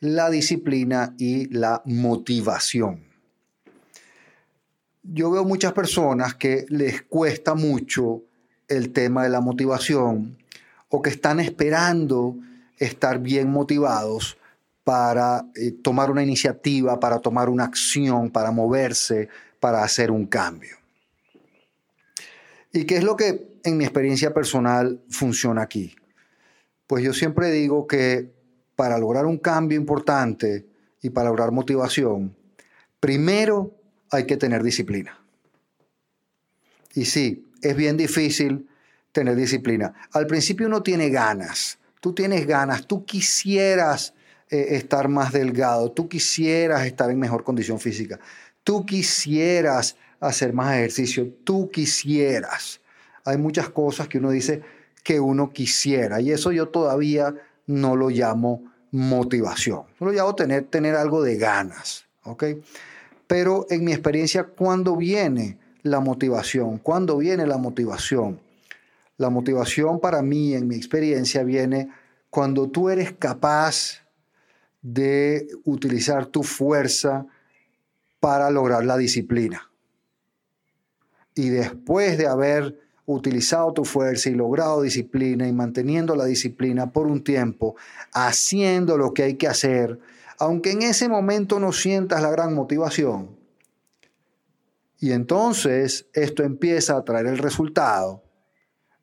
la disciplina y la motivación. Yo veo muchas personas que les cuesta mucho el tema de la motivación o que están esperando estar bien motivados para eh, tomar una iniciativa, para tomar una acción, para moverse, para hacer un cambio. ¿Y qué es lo que en mi experiencia personal funciona aquí? Pues yo siempre digo que para lograr un cambio importante y para lograr motivación, primero hay que tener disciplina. Y sí, es bien difícil tener disciplina. Al principio uno tiene ganas, tú tienes ganas, tú quisieras eh, estar más delgado, tú quisieras estar en mejor condición física, tú quisieras hacer más ejercicio, tú quisieras. Hay muchas cosas que uno dice que uno quisiera y eso yo todavía no lo llamo motivación. Lo llamo tener, tener algo de ganas. Pero en mi experiencia, ¿cuándo viene la motivación? ¿Cuándo viene la motivación? La motivación para mí, en mi experiencia, viene cuando tú eres capaz de utilizar tu fuerza para lograr la disciplina. Y después de haber utilizado tu fuerza y logrado disciplina y manteniendo la disciplina por un tiempo, haciendo lo que hay que hacer, aunque en ese momento no sientas la gran motivación. Y entonces esto empieza a traer el resultado.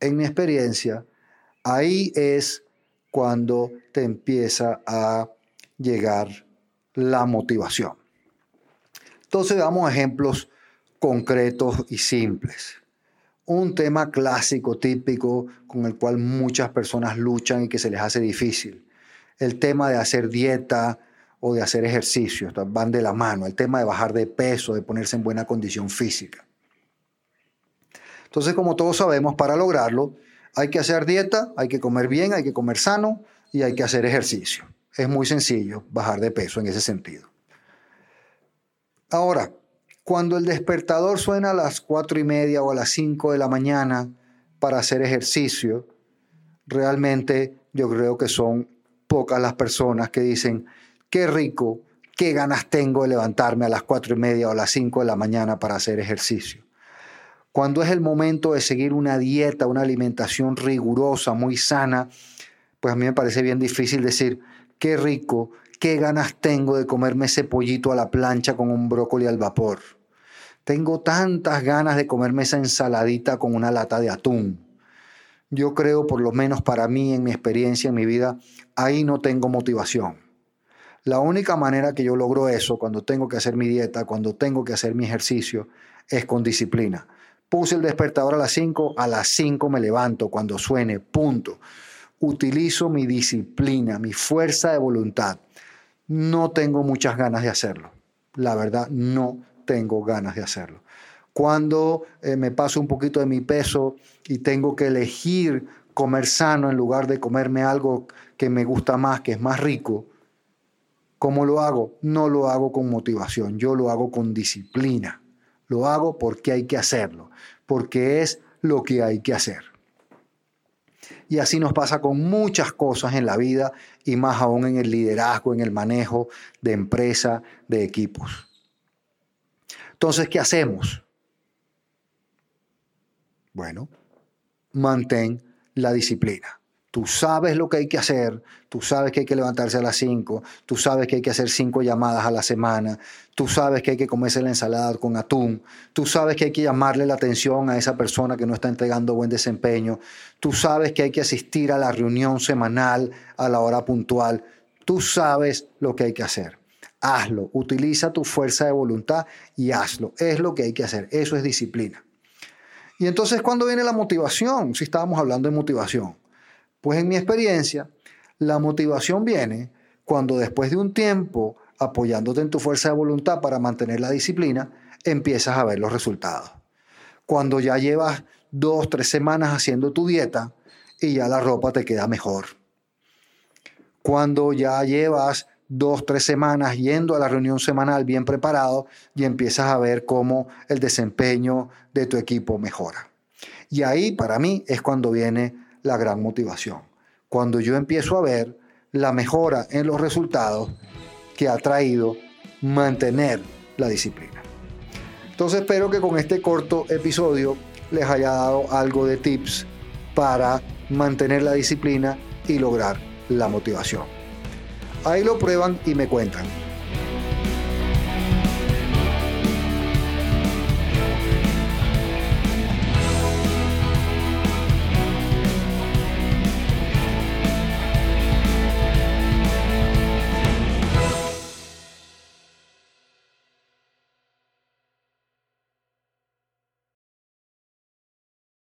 En mi experiencia, ahí es cuando te empieza a llegar la motivación. Entonces damos ejemplos concretos y simples un tema clásico, típico, con el cual muchas personas luchan y que se les hace difícil. El tema de hacer dieta o de hacer ejercicio, van de la mano. El tema de bajar de peso, de ponerse en buena condición física. Entonces, como todos sabemos, para lograrlo hay que hacer dieta, hay que comer bien, hay que comer sano y hay que hacer ejercicio. Es muy sencillo bajar de peso en ese sentido. Ahora, cuando el despertador suena a las cuatro y media o a las cinco de la mañana para hacer ejercicio, realmente yo creo que son pocas las personas que dicen, qué rico, qué ganas tengo de levantarme a las cuatro y media o a las cinco de la mañana para hacer ejercicio. Cuando es el momento de seguir una dieta, una alimentación rigurosa, muy sana, pues a mí me parece bien difícil decir, qué rico, qué ganas tengo de comerme ese pollito a la plancha con un brócoli al vapor. Tengo tantas ganas de comerme esa ensaladita con una lata de atún. Yo creo, por lo menos para mí, en mi experiencia, en mi vida, ahí no tengo motivación. La única manera que yo logro eso cuando tengo que hacer mi dieta, cuando tengo que hacer mi ejercicio, es con disciplina. Puse el despertador a las 5, a las 5 me levanto cuando suene, punto. Utilizo mi disciplina, mi fuerza de voluntad. No tengo muchas ganas de hacerlo. La verdad, no tengo ganas de hacerlo. Cuando eh, me paso un poquito de mi peso y tengo que elegir comer sano en lugar de comerme algo que me gusta más, que es más rico, ¿cómo lo hago? No lo hago con motivación, yo lo hago con disciplina. Lo hago porque hay que hacerlo, porque es lo que hay que hacer. Y así nos pasa con muchas cosas en la vida y más aún en el liderazgo, en el manejo de empresa, de equipos. Entonces, ¿qué hacemos? Bueno, mantén la disciplina. Tú sabes lo que hay que hacer, tú sabes que hay que levantarse a las 5, tú sabes que hay que hacer cinco llamadas a la semana, tú sabes que hay que comerse la ensalada con atún, tú sabes que hay que llamarle la atención a esa persona que no está entregando buen desempeño, tú sabes que hay que asistir a la reunión semanal a la hora puntual, tú sabes lo que hay que hacer hazlo. Utiliza tu fuerza de voluntad y hazlo. Es lo que hay que hacer. Eso es disciplina. Y entonces, ¿cuándo viene la motivación? Si estábamos hablando de motivación. Pues en mi experiencia, la motivación viene cuando después de un tiempo apoyándote en tu fuerza de voluntad para mantener la disciplina, empiezas a ver los resultados. Cuando ya llevas dos, tres semanas haciendo tu dieta y ya la ropa te queda mejor. Cuando ya llevas dos, tres semanas yendo a la reunión semanal bien preparado y empiezas a ver cómo el desempeño de tu equipo mejora. Y ahí para mí es cuando viene la gran motivación. Cuando yo empiezo a ver la mejora en los resultados que ha traído mantener la disciplina. Entonces espero que con este corto episodio les haya dado algo de tips para mantener la disciplina y lograr la motivación. Ahí lo prueban y me cuentan.